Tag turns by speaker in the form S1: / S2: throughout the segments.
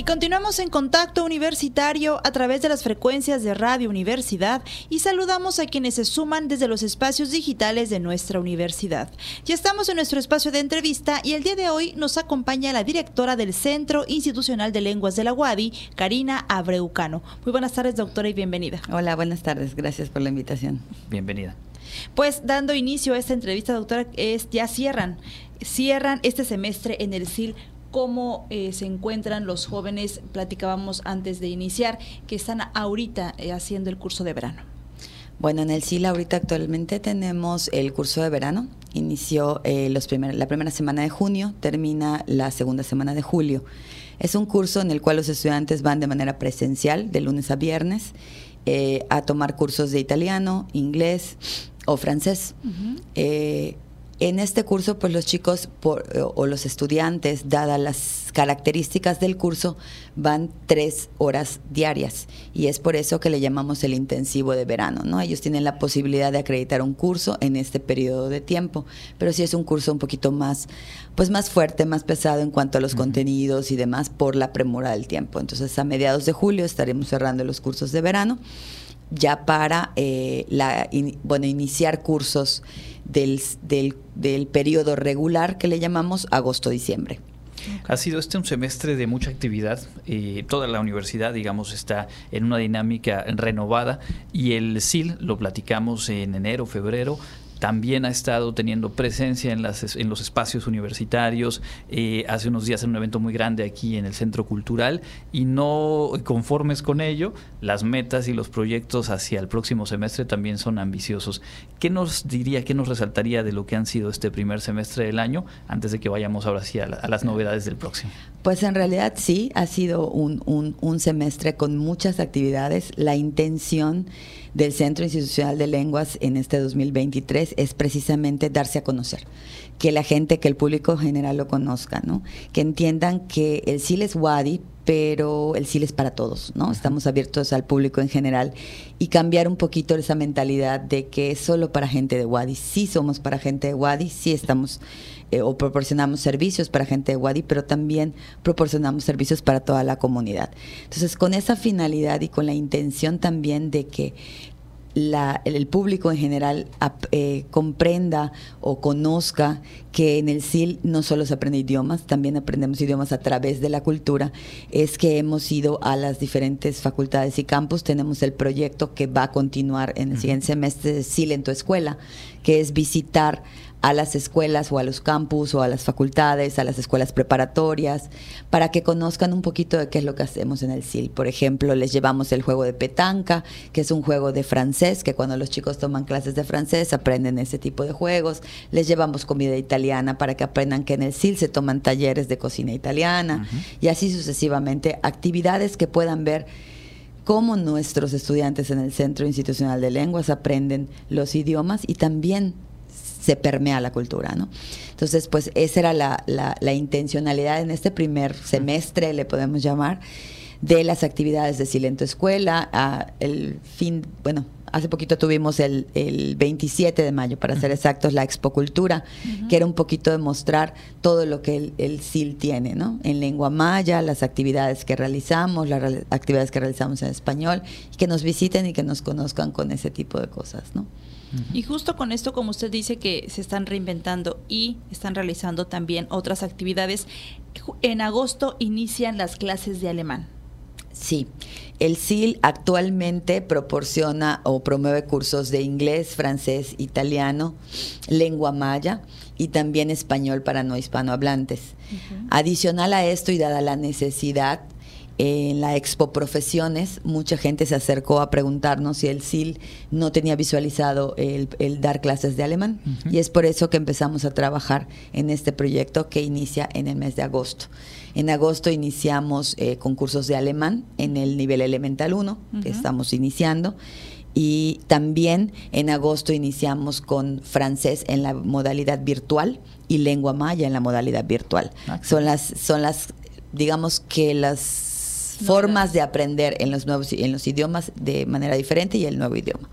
S1: Y continuamos en contacto universitario a través de las frecuencias de Radio Universidad y saludamos a quienes se suman desde los espacios digitales de nuestra universidad. Ya estamos en nuestro espacio de entrevista y el día de hoy nos acompaña la directora del Centro Institucional de Lenguas de la UADI, Karina Abreucano. Muy buenas tardes, doctora, y bienvenida.
S2: Hola, buenas tardes. Gracias por la invitación.
S3: Bienvenida.
S1: Pues dando inicio a esta entrevista, doctora, es, ya cierran, cierran este semestre en el CIL cómo eh, se encuentran los jóvenes, platicábamos antes de iniciar, que están ahorita eh, haciendo el curso de verano.
S2: Bueno, en el CIL ahorita actualmente tenemos el curso de verano. Inició eh, los primer, la primera semana de junio, termina la segunda semana de julio. Es un curso en el cual los estudiantes van de manera presencial, de lunes a viernes, a tomar cursos de italiano, inglés o francés. En este curso, pues los chicos o los estudiantes, dadas las características del curso, van tres horas diarias y es por eso que le llamamos el intensivo de verano, ¿no? Ellos tienen la posibilidad de acreditar un curso en este periodo de tiempo, pero sí es un curso un poquito más, pues más fuerte, más pesado en cuanto a los contenidos y demás por la premura del tiempo. Entonces, a mediados de julio estaremos cerrando los cursos de verano ya para eh, la, bueno, iniciar cursos del, del, del periodo regular que le llamamos agosto-diciembre.
S3: Ha sido este un semestre de mucha actividad. Eh, toda la universidad, digamos, está en una dinámica renovada y el SIL, lo platicamos en enero, febrero, también ha estado teniendo presencia en, las, en los espacios universitarios, eh, hace unos días en un evento muy grande aquí en el Centro Cultural y no conformes con ello, las metas y los proyectos hacia el próximo semestre también son ambiciosos. ¿Qué nos diría, qué nos resaltaría de lo que han sido este primer semestre del año antes de que vayamos ahora sí a, las novedades del próximo?
S2: Pues en realidad sí, ha sido un, un, un semestre con muchas actividades. La intención del Centro Institucional de Lenguas en este 2023 es precisamente darse a conocer, que la gente, que el público general lo conozca, ¿no? Que entiendan que el SIL es Wadi, pero el SIL es para todos, ¿no? Estamos abiertos al público en general y cambiar un poquito esa mentalidad de que es solo para gente de Wadi. Sí somos para gente de Wadi, sí estamos eh, o proporcionamos servicios para gente de Wadi, pero también proporcionamos servicios para toda la comunidad. Entonces, con esa finalidad y con la intención también de que el público en general eh, comprenda o conozca que en el SIL no solo se aprende idiomas, también aprendemos idiomas a través de la cultura, es que hemos ido a las diferentes facultades y campus, tenemos el proyecto que va a continuar en el siguiente semestre de SIL en tu escuela, que es visitar a las escuelas o a los campus o a las facultades, a las escuelas preparatorias, para que conozcan un poquito de qué es lo que hacemos en el SIL. Por ejemplo, les llevamos el juego de petanca, que es un juego de francés, que cuando los chicos toman clases de francés aprenden ese tipo de juegos. Les llevamos comida italiana para que aprendan que en el SIL se toman talleres de cocina italiana y así sucesivamente, actividades que puedan ver cómo nuestros estudiantes en el Centro Institucional de Lenguas aprenden los idiomas y también se permea la cultura, ¿no? Entonces, pues esa era la, la, intencionalidad en este primer semestre, le podemos llamar, de las actividades de Silento Escuela. A el fin, bueno, hace poquito tuvimos el, el 27 de mayo, para ser exactos, la Expo Cultura, que era un poquito de mostrar todo lo que el, el SIL tiene, ¿no? En lengua maya, las actividades que realizamos, las actividades que realizamos en español, y que nos visiten y que nos conozcan con ese tipo de cosas, ¿no?
S1: Y justo con esto, como usted dice, que se están reinventando y están realizando también otras actividades, en agosto inician las clases de alemán.
S2: Sí, el SIL actualmente proporciona o promueve cursos de inglés, francés, italiano, lengua maya y también español para no hispanohablantes. Adicional a esto y dada la necesidad en la Expo Profesiones, mucha gente se acercó a preguntarnos si el SIL no tenía visualizado el, dar clases de alemán. Y es por eso que empezamos a trabajar en este proyecto que inicia en el mes de agosto. En agosto iniciamos eh, concursos de alemán en el nivel elemental 1, que estamos iniciando. Y también en agosto iniciamos con francés en la modalidad virtual y lengua maya en la modalidad virtual. Ah, son las, son las, digamos que las formas de aprender en los nuevos en los idiomas de manera diferente y el nuevo idioma.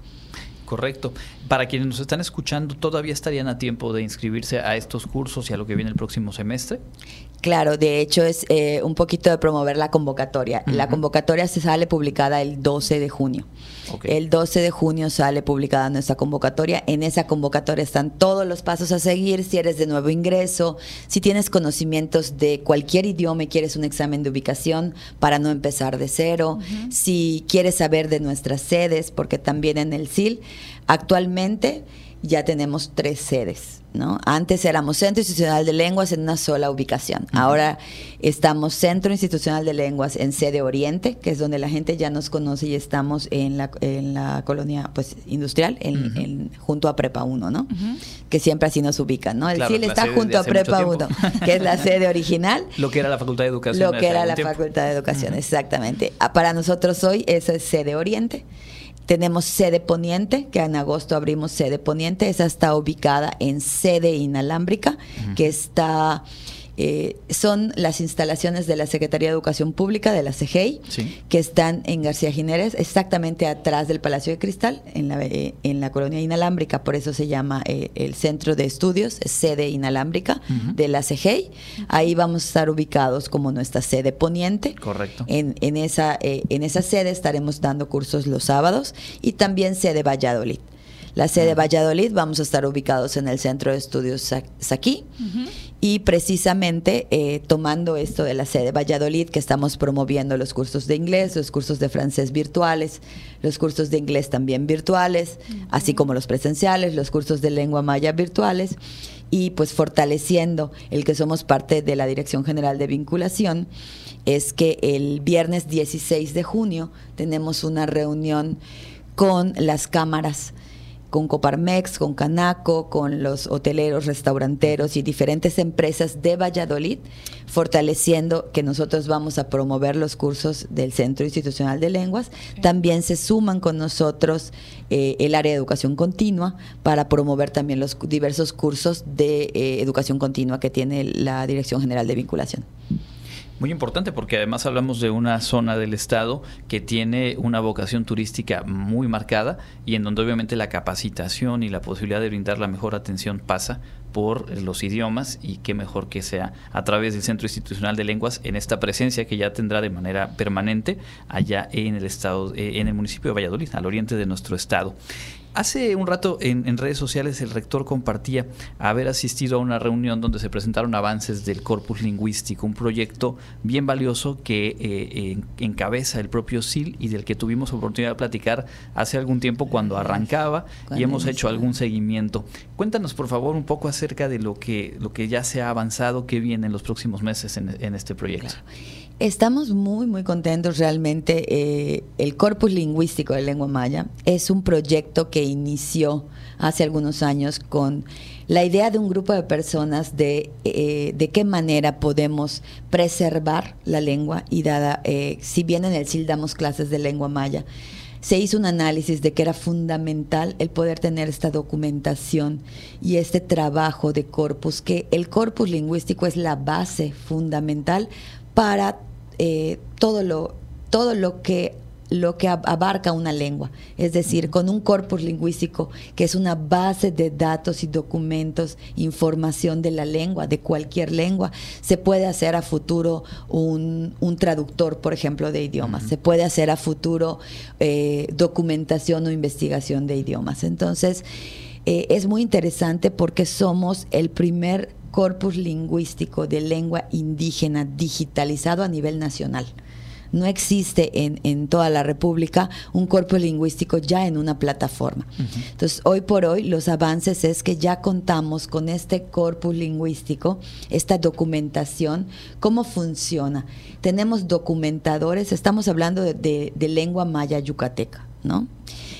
S3: Correcto. Para quienes nos están escuchando, ¿todavía estarían a tiempo de inscribirse a estos cursos y a lo que viene el próximo semestre?
S2: Claro, de hecho es eh, un poquito de promover la convocatoria. La convocatoria se sale publicada el 12 de junio. El 12 de junio sale publicada nuestra convocatoria. En esa convocatoria están todos los pasos a seguir, si eres de nuevo ingreso, si tienes conocimientos de cualquier idioma y quieres un examen de ubicación para no empezar de cero, si quieres saber de nuestras sedes, porque también en el SIL actualmente ya tenemos tres sedes. ¿no? Antes éramos Centro Institucional de Lenguas en una sola ubicación. Ahora estamos Centro Institucional de Lenguas en sede Oriente, que es donde la gente ya nos conoce y estamos en la, en la colonia pues, industrial, en, junto a Prepa 1, ¿no? Que siempre así nos ubican, ¿no? El CIL está junto a Prepa 1, que es la sede original.
S3: Lo que era la Facultad de Educación.
S2: Lo que era la Facultad de Educación, exactamente. Ah, para nosotros hoy esa es sede Oriente. Tenemos sede poniente, que en agosto abrimos sede poniente. Esa está ubicada en sede inalámbrica, que está eh, son las instalaciones de la Secretaría de Educación Pública, de la CGI, que están en García Jiménez, exactamente atrás del Palacio de Cristal, en la, eh, en la colonia inalámbrica, por eso se llama eh, el Centro de Estudios, sede inalámbrica de la CGI. Ahí vamos a estar ubicados como nuestra sede poniente.
S3: Correcto.
S2: En, en, esa, en esa sede estaremos dando cursos los sábados y también sede Valladolid. La sede Valladolid vamos a estar ubicados en el Centro de Estudios Saquí y precisamente eh, tomando esto de la sede Valladolid que estamos promoviendo los cursos de inglés, los cursos de francés virtuales, los cursos de inglés también virtuales, así como los presenciales, los cursos de lengua maya virtuales y pues fortaleciendo el que somos parte de la Dirección General de Vinculación es que el viernes 16 de junio tenemos una reunión con las cámaras con Coparmex, con Canaco, con los hoteleros, restauranteros y diferentes empresas de Valladolid, fortaleciendo que nosotros vamos a promover los cursos del Centro Institucional de Lenguas. También se suman con nosotros eh, el área de educación continua para promover también los diversos cursos de eh, educación continua que tiene la Dirección General de Vinculación.
S3: Muy importante porque además hablamos de una zona del estado que tiene una vocación turística muy marcada y en donde obviamente la capacitación y la posibilidad de brindar la mejor atención pasa por los idiomas y qué mejor que sea a través del Centro Institucional de Lenguas en esta presencia que ya tendrá de manera permanente allá en el estado, eh, en el municipio de Valladolid, al oriente de nuestro estado. Hace un rato en, redes sociales el rector compartía haber asistido a una reunión donde se presentaron avances del corpus lingüístico, un proyecto bien valioso que eh, encabeza el propio SIL y del que tuvimos oportunidad de platicar hace algún tiempo cuando arrancaba y hemos hecho algún seguimiento. Cuéntanos por favor un poco acerca de lo que, lo que ya se ha avanzado, qué viene en los próximos meses en, este proyecto.
S2: Estamos muy, muy contentos realmente. Eh, el Corpus Lingüístico de Lengua Maya es un proyecto que inició hace algunos años con la idea de un grupo de personas de, eh, de qué manera podemos preservar la lengua y dada, eh, si bien en el CIL damos clases de lengua maya, se hizo un análisis de que era fundamental el poder tener esta documentación y este trabajo de corpus, que el corpus lingüístico es la base fundamental para eh, todo, lo, todo lo que lo que abarca una lengua, es decir, con un corpus lingüístico que es una base de datos y documentos, información de la lengua, de cualquier lengua, se puede hacer a futuro un, traductor, por ejemplo, de idiomas, se puede hacer a futuro eh, documentación o investigación de idiomas. Entonces, eh, es muy interesante porque somos el primer corpus lingüístico de lengua indígena digitalizado a nivel nacional. No existe en, en toda la República un corpus lingüístico ya en una plataforma. Entonces, hoy por hoy los avances es que ya contamos con este corpus lingüístico, esta documentación, cómo funciona. Tenemos documentadores, estamos hablando de, de lengua maya yucateca, ¿no?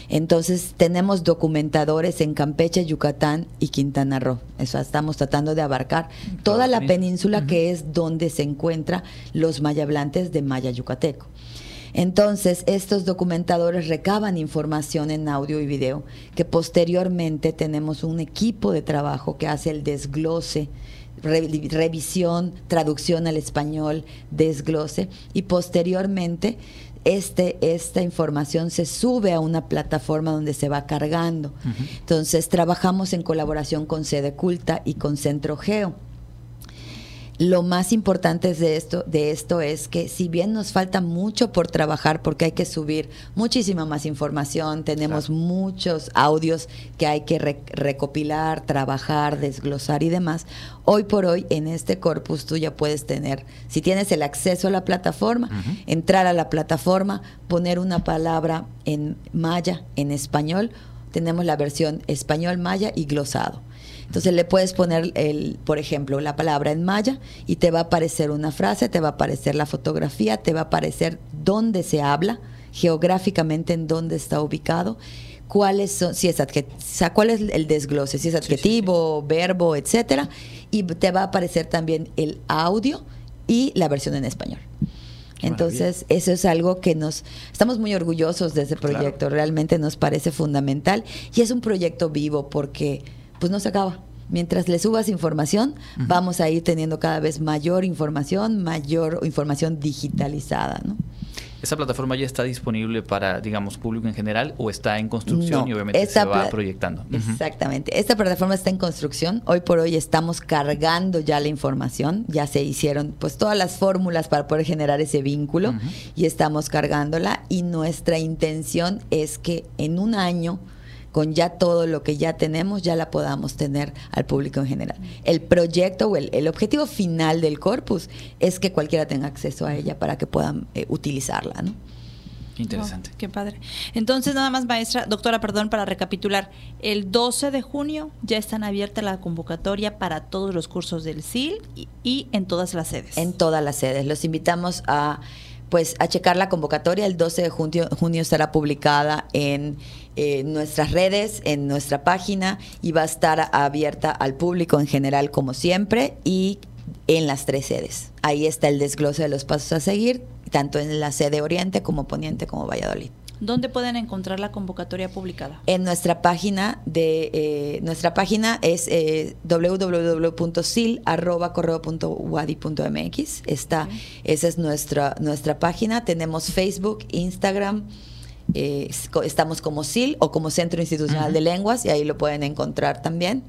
S2: Entonces tenemos documentadores en Campeche, Yucatán y Quintana Roo. Eso estamos tratando de abarcar toda la península que es donde se encuentran los mayablantes de maya yucateco. Entonces, estos documentadores recaban información en audio y video, que posteriormente tenemos un equipo de trabajo que hace el desglose, revisión, traducción al español, desglose, y posteriormente este, esta información se sube a una plataforma donde se va cargando. Entonces, trabajamos en colaboración con Sede Culta y con Centro Geo. Lo más importante de esto, de esto es que si bien nos falta mucho por trabajar, porque hay que subir muchísima más información, tenemos muchos audios que hay que recopilar, trabajar, desglosar y demás, hoy por hoy en este corpus tú ya puedes tener, si tienes el acceso a la plataforma, entrar a la plataforma, poner una palabra en maya, en español, tenemos la versión español maya y glosado. Entonces le puedes poner, el, por ejemplo, la palabra en maya y te va a aparecer una frase, te va a aparecer la fotografía, te va a aparecer dónde se habla, geográficamente en dónde está ubicado, cuáles son, si es cuál es el desglose, si es adjetivo, verbo, etcétera, y te va a aparecer también el audio y la versión en español. Entonces, eso es algo que nos estamos muy orgullosos de ese proyecto, realmente nos parece fundamental y es un proyecto vivo porque pues no se acaba. Mientras le subas información, vamos a ir teniendo cada vez mayor información, mayor información digitalizada, ¿no?
S3: ¿Esa plataforma ya está disponible para, digamos, público en general o está en construcción y obviamente se va proyectando?
S2: Exactamente. Esta plataforma está en construcción. Hoy por hoy estamos cargando ya la información. Ya se hicieron pues todas las fórmulas para poder generar ese vínculo y estamos cargándola. Y nuestra intención es que en un año con ya todo lo que ya tenemos, ya la podamos tener al público en general. El proyecto o el, objetivo final del corpus es que cualquiera tenga acceso a ella para que puedan eh, utilizarla, ¿no?
S3: Interesante.
S1: qué padre. Entonces, nada más, maestra, doctora, perdón, para recapitular, el 12 de junio ya están abierta la convocatoria para todos los cursos del SIL y, y en todas las sedes.
S2: En todas las sedes. Los invitamos a pues a checar la convocatoria. El 12 de junio, junio estará publicada en eh, nuestras redes, en nuestra página y va a estar abierta al público en general como siempre y en las tres sedes. Ahí está el desglose de los pasos a seguir, tanto en la sede Oriente como Poniente como Valladolid.
S1: ¿Dónde pueden encontrar la convocatoria publicada?
S2: En nuestra página de eh, nuestra página es eh, www.sil@correo.wadi.mx. Está esa es nuestra nuestra página. Tenemos Facebook, Instagram, eh, estamos como SIL o como Centro Institucional de Lenguas y ahí lo pueden encontrar también.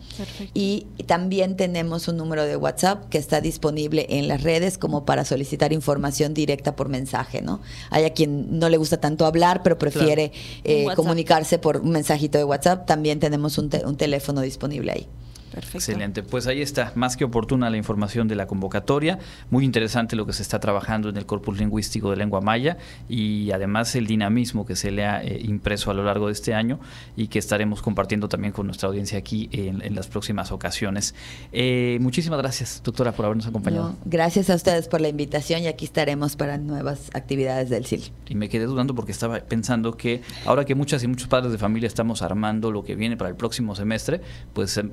S2: Y también tenemos un número de WhatsApp que está disponible en las redes como para solicitar información directa por mensaje, ¿no? Hay a quien no le gusta tanto hablar, pero prefiere eh, comunicarse por un mensajito de WhatsApp. También tenemos un teléfono disponible ahí.
S3: Excelente. Pues ahí está, más que oportuna la información de la convocatoria. Muy interesante lo que se está trabajando en el corpus lingüístico de lengua maya y además el dinamismo que se le ha eh, impreso a lo largo de este año y que estaremos compartiendo también con nuestra audiencia aquí en, las próximas ocasiones. Eh, muchísimas gracias, doctora, por habernos acompañado.
S2: gracias a ustedes por la invitación y aquí estaremos para nuevas actividades del CIL.
S3: Y me quedé dudando porque estaba pensando que ahora que muchas y muchos padres de familia estamos armando lo que viene para el próximo semestre, pues eh,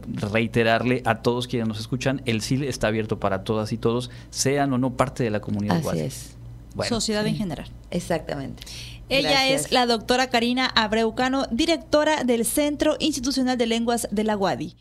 S3: reiterarle a todos quienes nos escuchan, el CIL está abierto para todas y todos, sean o no parte de la comunidad.
S2: Así es.
S1: Sociedad en general.
S2: Exactamente.
S1: Ella es la doctora Karina Abreucano, directora del Centro Institucional de Lenguas de la UADI.